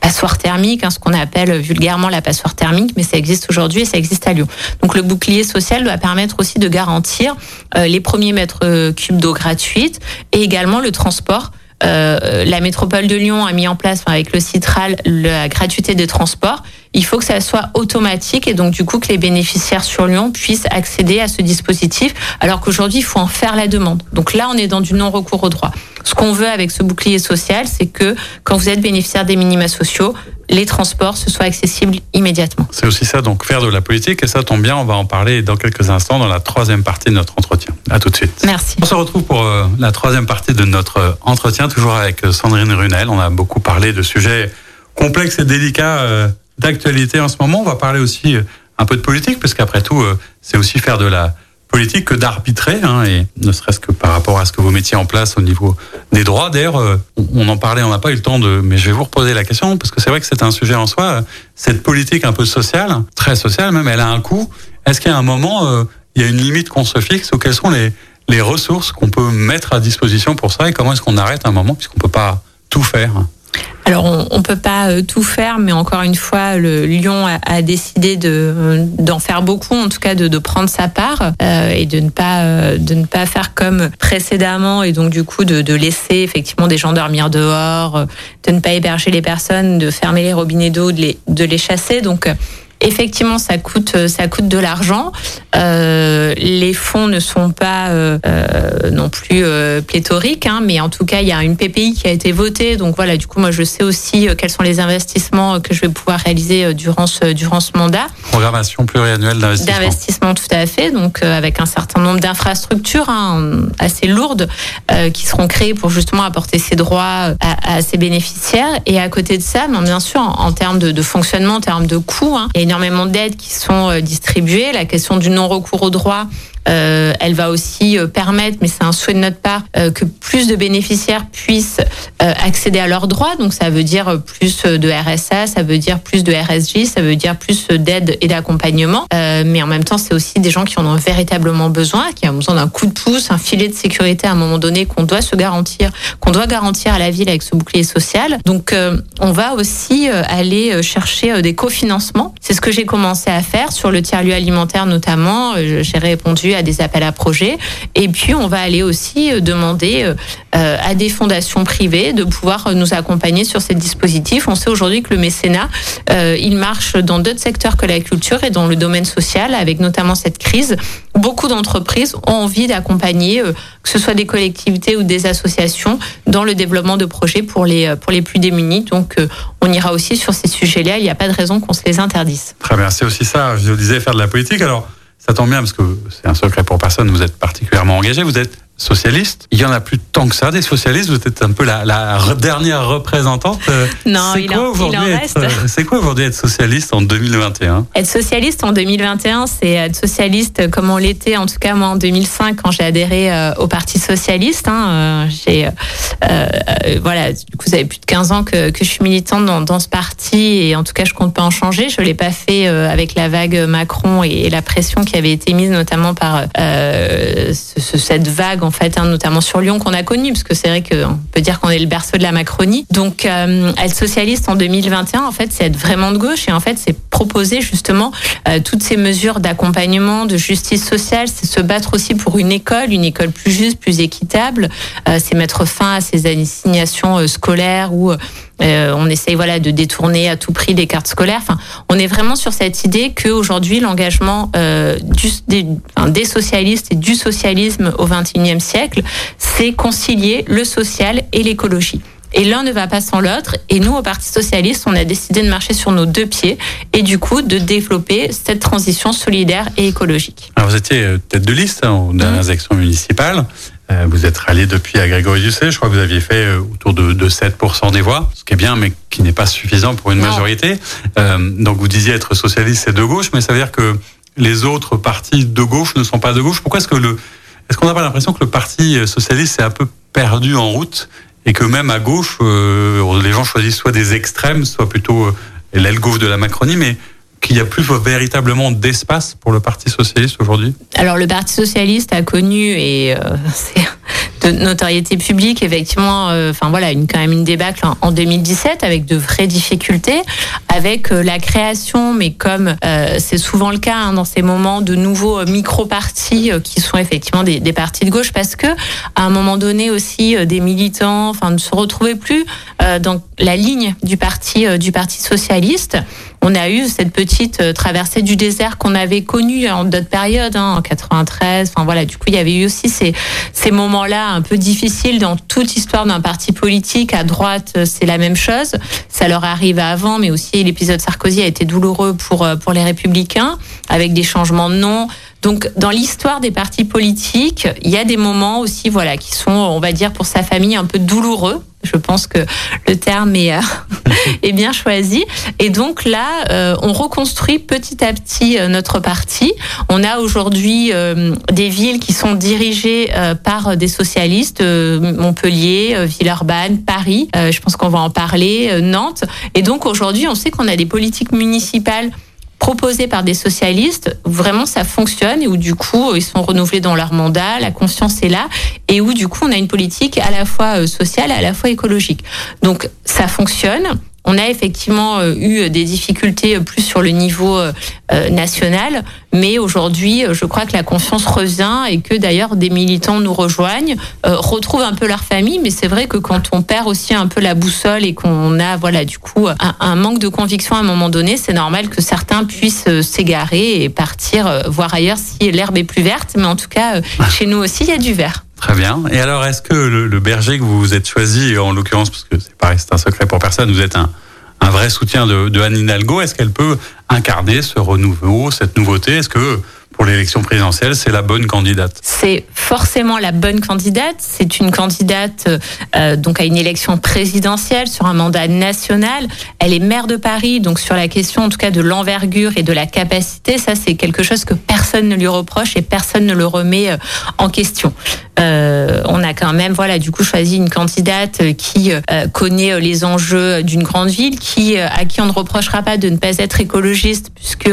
passoires thermiques, hein, ce qu'on appelle vulgairement la passoire thermique, mais ça existe aujourd'hui et ça existe à Lyon. Donc, le bouclier social doit permettre aussi de garantir les premiers mètres cubes d'eau gratuite et également le transport euh, la métropole de Lyon a mis en place avec le Citral la gratuité des transports. Il faut que ça soit automatique et donc du coup que les bénéficiaires sur Lyon puissent accéder à ce dispositif alors qu'aujourd'hui il faut en faire la demande. Donc là on est dans du non-recours au droit. Ce qu'on veut avec ce bouclier social, c'est que quand vous êtes bénéficiaire des minima sociaux, les transports se soient accessibles immédiatement. C'est aussi ça, donc faire de la politique, et ça tombe bien, on va en parler dans quelques instants dans la troisième partie de notre entretien. À tout de suite. Merci. On se retrouve pour euh, la troisième partie de notre euh, entretien, toujours avec euh, Sandrine Runel. On a beaucoup parlé de sujets complexes et délicats d'actualité en ce moment. On va parler aussi un peu de politique, parce qu'après tout, c'est aussi faire de la politique que d'arbitrer, hein, et ne serait-ce que par rapport à ce que vous mettiez en place au niveau des droits. D'ailleurs, euh, on en parlait, on n'a pas eu le temps de, mais je vais vous reposer la question parce que c'est vrai que c'est un sujet en soi. Cette politique un peu sociale, très sociale même, elle a un coût. Est-ce qu'il y a un moment, euh, il y a une limite qu'on se fixe ou quelles sont les les ressources qu'on peut mettre à disposition pour ça et comment est-ce qu'on arrête un moment puisqu'on peut pas tout faire? Alors on, ne peut pas euh, tout faire, mais encore une fois, le Lyon a, décidé de d'en faire beaucoup, en tout cas de, de prendre sa part euh, et de ne pas euh, de ne pas faire comme précédemment et donc du coup de, de, laisser effectivement des gens dormir dehors, de ne pas héberger les personnes, de fermer les robinets d'eau, de les de les chasser. Donc Effectivement, ça coûte, euh, ça coûte de l'argent. Euh, les fonds ne sont pas euh, non plus pléthoriques, hein, mais en tout cas, il y a une PPI qui a été votée. Donc voilà, du coup, moi, je sais aussi quels sont les investissements que je vais pouvoir réaliser durant ce, durant ce mandat. Programmation pluriannuelle d'investissement. D'investissement, tout à fait. Donc avec un certain nombre d'infrastructures hein, assez lourdes qui seront créées pour justement apporter ces droits à, à, ces bénéficiaires. Et à côté de ça, bien sûr, en, en termes de, de, fonctionnement, en termes de coûts, hein, énormément d'aides qui sont euh, distribuées. La question du non-recours au droit euh, elle va aussi euh, permettre, mais c'est un souhait de notre part, euh, que plus de bénéficiaires puissent accéder à leurs droits. Donc ça veut dire plus de RSA, ça veut dire plus de RSJ, ça veut dire plus d'aide et d'accompagnement. mais en même temps, c'est aussi des gens qui en ont véritablement besoin, qui ont besoin d'un coup de pouce, un filet de sécurité à un moment donné qu'on doit se garantir, qu'on doit garantir à la ville avec ce bouclier social. Donc on va aussi aller chercher des cofinancements. C'est ce que j'ai commencé à faire sur le tiers-lieu alimentaire notamment. J'ai répondu à des appels à projets. Et puis, on va aller aussi euh, demander euh, euh, à des fondations privées de pouvoir nous accompagner sur ces dispositifs. On sait aujourd'hui que le mécénat, il marche dans d'autres secteurs que la culture et dans le domaine social, avec notamment cette crise. Beaucoup d'entreprises ont envie d'accompagner, que ce soit des collectivités ou des associations, dans le développement de projets pour les, pour les plus démunis. Donc, on ira aussi sur ces sujets-là. Il n'y a pas de raison qu'on se les interdise. Très bien, c'est aussi ça. Je vous disais faire de la politique. Alors, ça tombe bien parce que c'est un secret pour personne, vous êtes particulièrement engagé, vous êtes socialiste. Il y en a plus tant que ça des socialistes. Vous êtes un peu la, la dernière représentante. Euh, non, il en, reste. Euh, c'est quoi aujourd'hui être socialiste en 2021 Être socialiste en 2021, c'est être socialiste comme on l'était en tout cas moi en 2005 quand j'ai adhéré euh, au Parti socialiste. Hein, j'ai voilà, du coup, vous avez plus de 15 ans que, que je suis militante dans, dans, ce parti et en tout cas, je compte pas en changer. Je l'ai pas fait avec la vague Macron et, la pression qui avait été mise notamment par cette vague en fait, hein, notamment sur Lyon qu'on a connue, parce que c'est vrai qu'on peut dire qu'on est le berceau de la Macronie. Donc, être socialiste en 2021, en fait, c'est être vraiment de gauche et en fait, c'est proposer justement toutes ces mesures d'accompagnement, de justice sociale, c'est se battre aussi pour une école, une école plus juste, plus équitable. Euh, c'est mettre fin à ces assignations euh, scolaires où euh, on essaye voilà de détourner à tout prix les cartes scolaires. Enfin, on est vraiment sur cette idée qu'aujourd'hui l'engagement des, des, socialistes et du socialisme au XXIe siècle, c'est concilier le social et l'écologie. Et l'un ne va pas sans l'autre. Et nous, au Parti socialiste, on a décidé de marcher sur nos deux pieds et du coup de développer cette transition solidaire et écologique. Alors vous étiez euh, tête de liste hein, aux dernières mmh. élections municipales. Euh, vous êtes rallié depuis à Grégory Dusset. Je crois que vous aviez fait euh, autour de, de 7% des voix, ce qui est bien, mais qui n'est pas suffisant pour une majorité. donc vous disiez être socialiste, et de gauche, mais ça veut dire que les autres partis de gauche ne sont pas de gauche. Pourquoi est-ce que le est-ce qu'on n'a pas l'impression que le Parti socialiste s'est un peu perdu en route et que même à gauche, euh, les gens choisissent soit des extrêmes, soit plutôt euh, l'aile gauche de la Macronie, mais qu'il n'y a plus véritablement d'espace pour le Parti socialiste aujourd'hui Alors le Parti socialiste a connu et euh, c'est de notoriété publique, effectivement, euh, enfin voilà, une, quand même une débâcle en, 2017 avec de vraies difficultés, avec euh, la création, mais comme c'est souvent le cas hein, dans ces moments, de nouveaux micro-partis qui sont effectivement des, des, partis de gauche, parce que à un moment donné aussi, des militants, enfin, ne se retrouvaient plus dans la ligne du parti du parti socialiste on a eu cette petite traversée du désert qu'on avait connue en d'autres périodes, hein, en 93. Enfin voilà, du coup, il y avait eu aussi ces, ces moments-là un peu difficiles dans toute histoire d'un parti politique. À droite, c'est la même chose. Ça leur arrive avant, mais aussi l'épisode Sarkozy a été douloureux pour, euh, pour les républicains, avec des changements de nom. Donc, dans l'histoire des partis politiques, il y a des moments aussi, voilà, qui sont, on va dire, pour sa famille un peu douloureux. Je pense que le terme est, euh, est bien choisi. Et donc là, euh, on reconstruit petit à petit euh, notre parti. On a aujourd'hui des villes qui sont dirigées par des socialistes, Montpellier, Villeurbanne, Paris. je pense qu'on va en parler, Nantes. Et donc aujourd'hui, on sait qu'on a des politiques municipales proposés par des socialistes, vraiment ça fonctionne et où du coup ils sont renouvelés dans leur mandat, la conscience est là et où du coup on a une politique à la fois euh, sociale, à la fois écologique. Donc ça fonctionne. On a effectivement euh, eu des difficultés euh, plus sur le niveau euh, national, mais aujourd'hui, je crois que la confiance revient et que d'ailleurs des militants nous rejoignent, retrouvent un peu leur famille. Mais c'est vrai que quand on perd aussi un peu la boussole et qu'on a, voilà, du coup, un, manque de conviction à un moment donné, c'est normal que certains puissent s'égarer et partir voir ailleurs si l'herbe est plus verte. Mais en tout cas, chez nous aussi, il y a du vert. Très bien. Et alors, est-ce que le, berger que vous vous êtes choisi, en l'occurrence, parce que c'est c'est un secret pour personne, vous êtes un, vrai soutien de, de Anne Hidalgo, est-ce qu'elle peut incarner ce renouveau, cette nouveauté? Est-ce que pour l'élection présidentielle, c'est la bonne candidate C'est forcément la bonne candidate. C'est une candidate euh, donc à une élection présidentielle sur un mandat national. Elle est maire de Paris, donc sur la question en tout cas de l'envergure et de la capacité, ça c'est quelque chose que personne ne lui reproche et personne ne le remet euh, en question. Euh, on a quand même voilà du coup choisi une candidate qui euh, connaît les enjeux d'une grande ville, qui à qui on ne reprochera pas de ne pas être écologiste puisque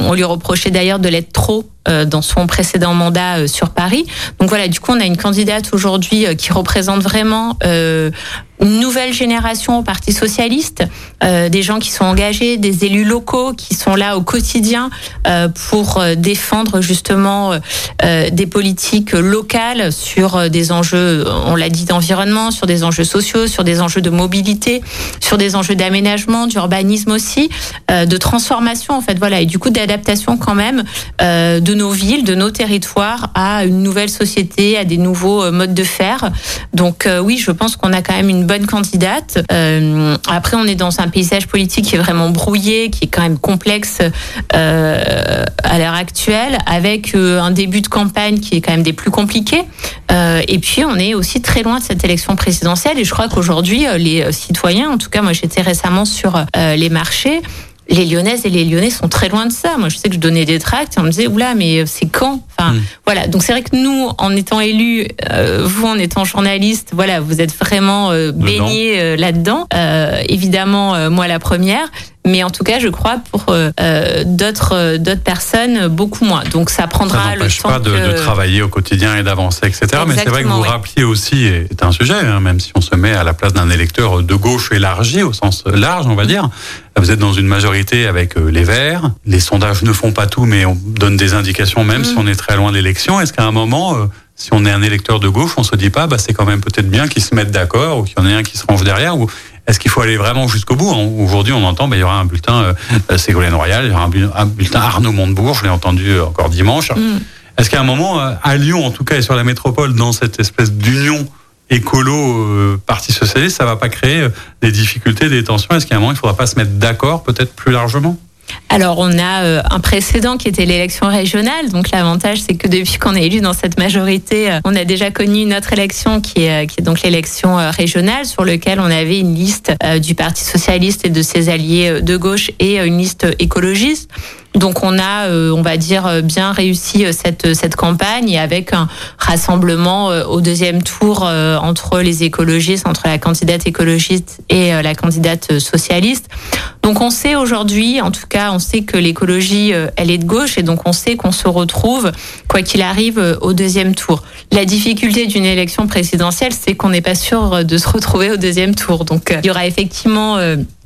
on lui reprochait d'ailleurs de l'être trop dans son précédent mandat euh, sur Paris. Donc voilà, du coup, on a une candidate aujourd'hui euh, qui représente vraiment une nouvelle génération au Parti socialiste, des gens qui sont engagés, des élus locaux qui sont là au quotidien pour défendre justement des politiques locales sur des enjeux, on l'a dit, d'environnement, sur des enjeux sociaux, sur des enjeux de mobilité, sur des enjeux d'aménagement, d'urbanisme aussi, de transformation en fait, voilà, et du coup d'adaptation quand même nos villes, de nos territoires à une nouvelle société, à des nouveaux euh, modes de faire. Donc euh, oui, je pense qu'on a quand même une bonne candidate. Euh, après, on est dans un paysage politique qui est vraiment brouillé, qui est quand même complexe à l'heure actuelle, avec un début de campagne qui est quand même des plus compliqués. et puis, on est aussi très loin de cette élection présidentielle. Et je crois qu'aujourd'hui, les citoyens, en tout cas, moi j'étais récemment sur les marchés, les Lyonnaises et les Lyonnais sont très loin de ça. Moi, je sais que je donnais des tracts et on me disait, oula, mais c'est quand? Enfin, mm. voilà. Donc c'est vrai que nous, en étant élus, euh, vous en étant journaliste, voilà, vous êtes vraiment euh, baigné euh, là-dedans. évidemment, moi la première mais en tout cas, je crois pour euh, d'autres d'autres personnes beaucoup moins. Donc ça prendra ça le temps pas de, de, travailler au quotidien et d'avancer, etc. mais c'est vrai que vous rappeliez aussi, et c'est un sujet, hein, même si on se met à la place d'un électeur de gauche élargi au sens large, on va dire. Vous êtes dans une majorité avec euh, les Verts. Les sondages ne font pas tout, mais on donne des indications même si mm. on est très loin de l'élection. Est-ce qu'à un moment euh, si on est un électeur de gauche, on se dit pas, bah, c'est quand même peut-être bien qu'ils se mettent d'accord ou qu'il y en ait un qui se range derrière ou est-ce qu'il faut aller vraiment jusqu'au bout Aujourd'hui, on entend, bah, il y aura un bulletin euh, euh, Ségolène Royal, il y aura un, bulletin Arnaud Montebourg, je l'ai entendu euh, encore dimanche. Mm. Est-ce qu'à un moment, à Lyon, en tout cas, et sur la métropole, dans cette espèce d'union écolo Parti socialiste, ça va pas créer des difficultés, des tensions? Est-ce qu'à un moment, il faudra pas se mettre d'accord, peut-être plus largement? Alors, on a euh, un précédent qui était l'élection régionale. Donc, l'avantage, c'est que depuis qu'on est élu dans cette majorité, euh, on a déjà connu une autre élection qui est, euh, qui est donc l'élection régionale, sur laquelle on avait une liste du Parti socialiste et de ses alliés de gauche et une liste écologiste. Donc on a, on va dire, bien réussi cette, cette campagne avec un rassemblement au deuxième tour entre les écologistes, entre la candidate écologiste et la candidate socialiste. Donc on sait aujourd'hui, en tout cas, on sait que l'écologie, euh, elle est de gauche et donc on sait qu'on se retrouve, quoi qu'il arrive, euh, au deuxième tour. La difficulté d'une élection présidentielle, c'est qu'on n'est pas sûr de se retrouver au deuxième tour. Donc euh, il y aura effectivement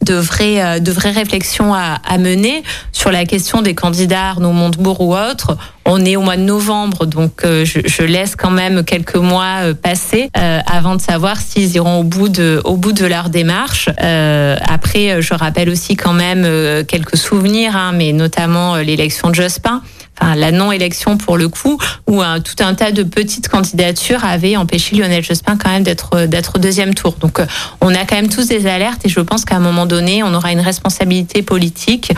de vraies, de vraies réflexions à, à, mener sur la question des candidats Arnaud Montebourg ou autres. On est au mois de novembre, donc je, je laisse quand même quelques mois passer euh, avant de savoir s'ils iront au bout de, au bout de leur démarche. Euh, après, je rappelle aussi quand même quelques souvenirs, hein, mais notamment l'élection de Jospin la non-élection pour le coup, où un, tout un tas de petites candidatures avaient empêché Lionel Jospin quand même d'être d'être deuxième tour. Donc euh, on a quand même tous des alertes et je pense qu'à un moment donné, on aura une responsabilité politique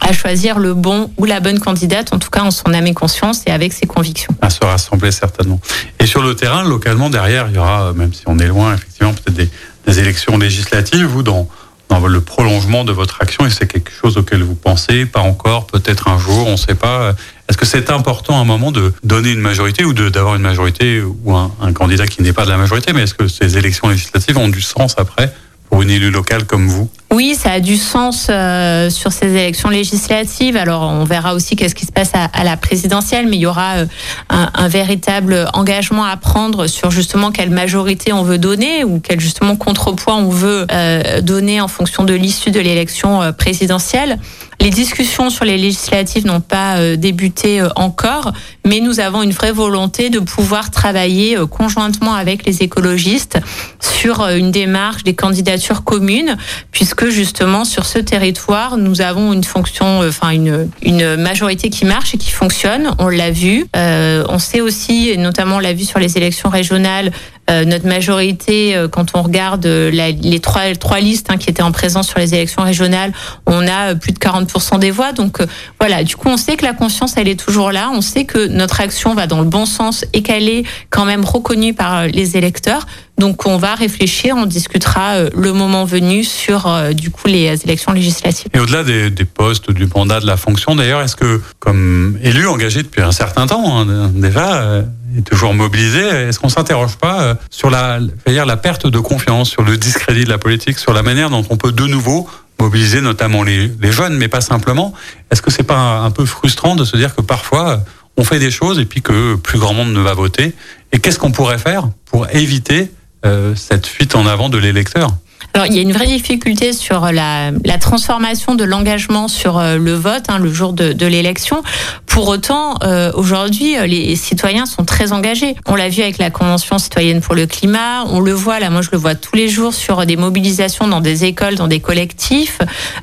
à choisir le bon ou la bonne candidate, en tout cas en son âme et conscience et avec ses convictions. À se rassembler certainement. Et sur le terrain, localement, derrière, il y aura, même si on est loin, effectivement, peut-être des, des élections législatives ou dans le prolongement de votre action et c'est quelque chose auquel vous pensez, pas encore, peut-être un jour, on ne sait pas. Est-ce que c'est important à un moment de donner une majorité ou d'avoir une majorité ou un candidat qui n'est pas de la majorité, mais est-ce que ces élections législatives ont du sens après pour une élue locale comme vous? Oui, ça a du sens euh, sur ces élections législatives. Alors, on verra aussi qu'est-ce qui se passe à, la présidentielle, mais il y aura euh, un, véritable engagement à prendre sur justement quelle majorité on veut donner ou quel justement contrepoids on veut euh, donner en fonction de l'issue de l'élection présidentielle. Les discussions sur les législatives n'ont pas euh, débuté euh, encore, mais nous avons une vraie volonté de pouvoir travailler euh, conjointement avec les écologistes sur une démarche des candidatures communes, puisque justement sur ce territoire, nous avons une fonction, enfin une, une majorité qui marche et qui fonctionne. On l'a vu. on sait aussi, et notamment on l'a vu sur les élections régionales, euh, notre majorité, euh, quand on regarde euh, les trois, trois listes hein, qui étaient en présence sur les élections régionales, on a plus de 40% des voix. Donc voilà, du coup, on sait que la conscience, elle est toujours là. On sait que notre action va dans le bon sens et qu'elle est quand même reconnue par les électeurs. Donc on va réfléchir, on discutera le moment venu sur du coup les élections législatives. Et au-delà des, des, postes, du mandat, de la fonction, d'ailleurs, est-ce que comme élu engagé depuis un certain temps hein, déjà, est toujours mobilisé. Est-ce qu'on s'interroge pas euh, sur la, dire, la perte de confiance, sur le discrédit de la politique, sur la manière dont on peut de nouveau mobiliser notamment les, les jeunes, mais pas simplement? Est-ce que c'est pas un, peu frustrant de se dire que parfois on fait des choses et puis que plus grand monde ne va voter? Et qu'est-ce qu'on pourrait faire pour éviter euh, cette fuite en avant de l'électeur alors, il y a une vraie difficulté sur la, la transformation de l'engagement sur euh, le vote, hein, le jour de, de l'élection. Pour autant, euh, aujourd'hui, euh, les citoyens sont très engagés. On l'a vu avec la Convention citoyenne pour le climat. On le voit, là, moi, je le vois tous les jours sur des mobilisations dans des écoles, dans des collectifs.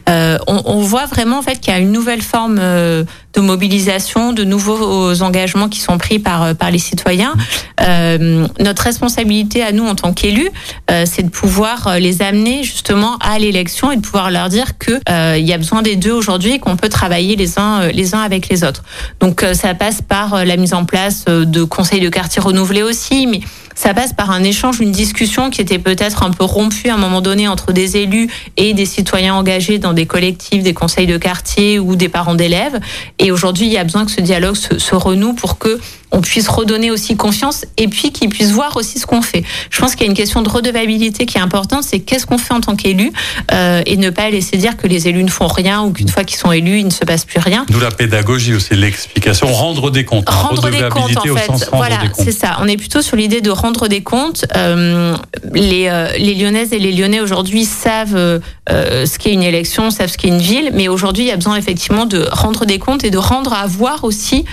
Euh, on, on, voit vraiment, en fait, qu'il y a une nouvelle forme de mobilisation, de nouveaux engagements qui sont pris par par les citoyens. Euh, notre responsabilité à nous en tant qu'élus, euh, c'est de pouvoir les amener justement à l'élection et de pouvoir leur dire que euh, y a besoin des deux aujourd'hui et qu'on peut travailler les uns les uns avec les autres. Donc ça passe par la mise en place de conseils de quartier renouvelés aussi, mais ça passe par un échange, une discussion qui était peut-être un peu rompue à un moment donné entre des élus et des citoyens engagés dans des collectifs, des conseils de quartier ou des parents d'élèves. Et aujourd'hui, il y a besoin que ce dialogue se renoue pour que on puisse redonner aussi confiance et puis qu'ils puissent voir aussi ce qu'on fait. Je pense qu'il y a une question de redevabilité qui est importante, c'est qu'est-ce qu'on fait en tant qu'élu euh, et ne pas laisser dire que les élus ne font rien ou qu'une fois qu'ils sont élus, il ne se passe plus rien. D'où la pédagogie aussi, l'explication, rendre des comptes. Hein, rendre des comptes, en fait. voilà, c'est ça. On est plutôt sur l'idée de rendre des comptes. Euh, les, euh, les Lyonnaises et les Lyonnais aujourd'hui savent ce qu'est une élection, savent ce qu'est une ville, mais aujourd'hui, il y a besoin effectivement de rendre des comptes et de rendre à voir aussi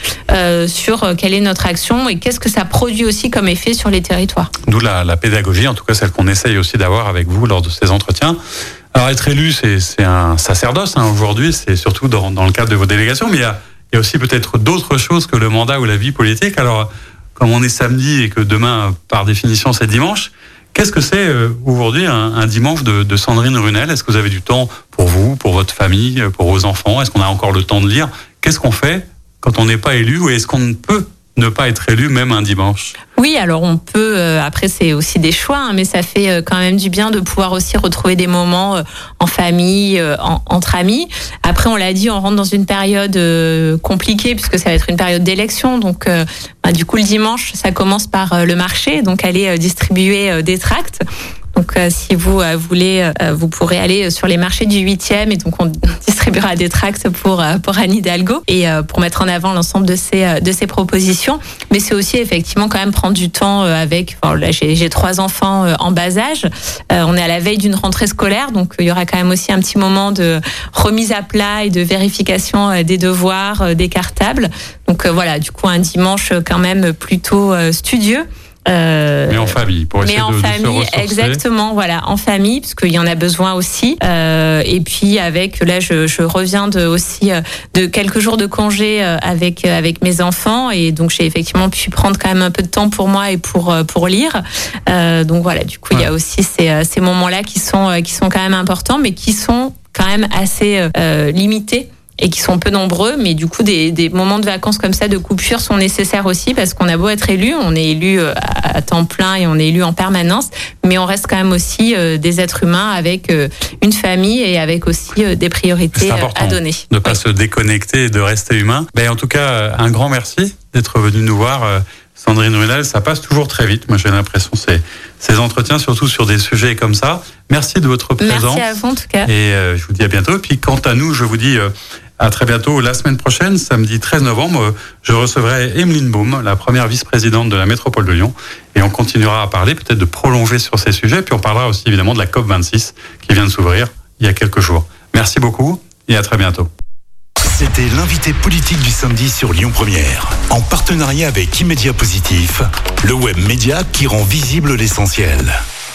sur quelle est notre action et qu'est-ce que ça produit aussi comme effet sur les territoires. D'où la, pédagogie, en tout cas celle qu'on essaye aussi d'avoir avec vous lors de ces entretiens. Alors être élu, c'est un sacerdoce hein, aujourd'hui, c'est surtout dans, le cadre de vos délégations, mais il y a, aussi peut-être d'autres choses que le mandat ou la vie politique. Alors, comme on est samedi et que demain, par définition, c'est dimanche, qu'est-ce que c'est euh, aujourd'hui un, dimanche de, Sandrine Runel? Est-ce que vous avez du temps pour vous, pour votre famille, pour vos enfants? Est-ce qu'on a encore le temps de lire? Qu'est-ce qu'on fait quand on n'est pas élu ou est-ce qu'on peut ne pas être élu même un dimanche Oui, alors on peut, euh, après c'est aussi des choix, hein, mais ça fait euh, quand même du bien de pouvoir aussi retrouver des moments euh, en famille, euh, en, entre amis. Après, on l'a dit, on rentre dans une période euh, compliquée puisque ça va être une période d'élection. Donc, bah, du coup, le dimanche, ça commence par le marché, donc aller distribuer des tracts. Donc, euh, si vous euh, voulez, euh, vous pourrez aller sur les marchés du 8e et donc on distribuera des tracts pour pour Anne Hidalgo et pour mettre en avant l'ensemble de ces de ces propositions. Mais c'est aussi effectivement quand même prendre du temps avec. Enfin, là, j'ai trois enfants en bas âge. on est à la veille d'une rentrée scolaire, donc il y aura quand même aussi un petit moment de remise à plat et de vérification des devoirs, des cartables. Donc voilà, du coup un dimanche quand même plutôt studieux. Euh, mais en famille, pour essayer mais en de, famille, de se exactement, voilà, en famille, parce qu'il y en a besoin aussi. Euh, et puis avec, là, je, je reviens de aussi euh, de quelques jours de congé euh, avec avec mes enfants, et donc j'ai effectivement pu prendre quand même un peu de temps pour moi et pour pour lire. Euh, donc voilà, du coup, ouais. il y a aussi ces ces moments-là qui sont qui sont quand même importants, mais qui sont quand même assez limités et qui sont peu nombreux, mais du coup des, des, moments de vacances comme ça de coupure sont nécessaires aussi parce qu'on a beau être élu, on est élu à temps plein et on est élu en permanence, mais on reste quand même aussi des êtres humains avec une famille et avec aussi des priorités à donner. De ne pas oui. se déconnecter et de rester humain. Ben, en tout cas, un grand merci d'être venu nous voir. Sandrine Runel, ça passe toujours très vite. Moi, j'ai l'impression ces ces entretiens, surtout sur des sujets comme ça. Merci de votre présence. Merci à vous en tout cas. Et euh, je vous dis à bientôt. Et puis quant à nous, je vous dis euh, à très bientôt. La semaine prochaine, samedi 13 novembre, je recevrai Emeline Baum, la première vice-présidente de la métropole de Lyon. Et on continuera à parler, peut-être de prolonger sur ces sujets. Puis on parlera aussi évidemment de la COP26 qui vient de s'ouvrir il y a quelques jours. Merci beaucoup et à très bientôt. C'était l'invité politique du samedi sur Lyon Première, en partenariat avec Immédia Positif, le web média qui rend visible l'essentiel.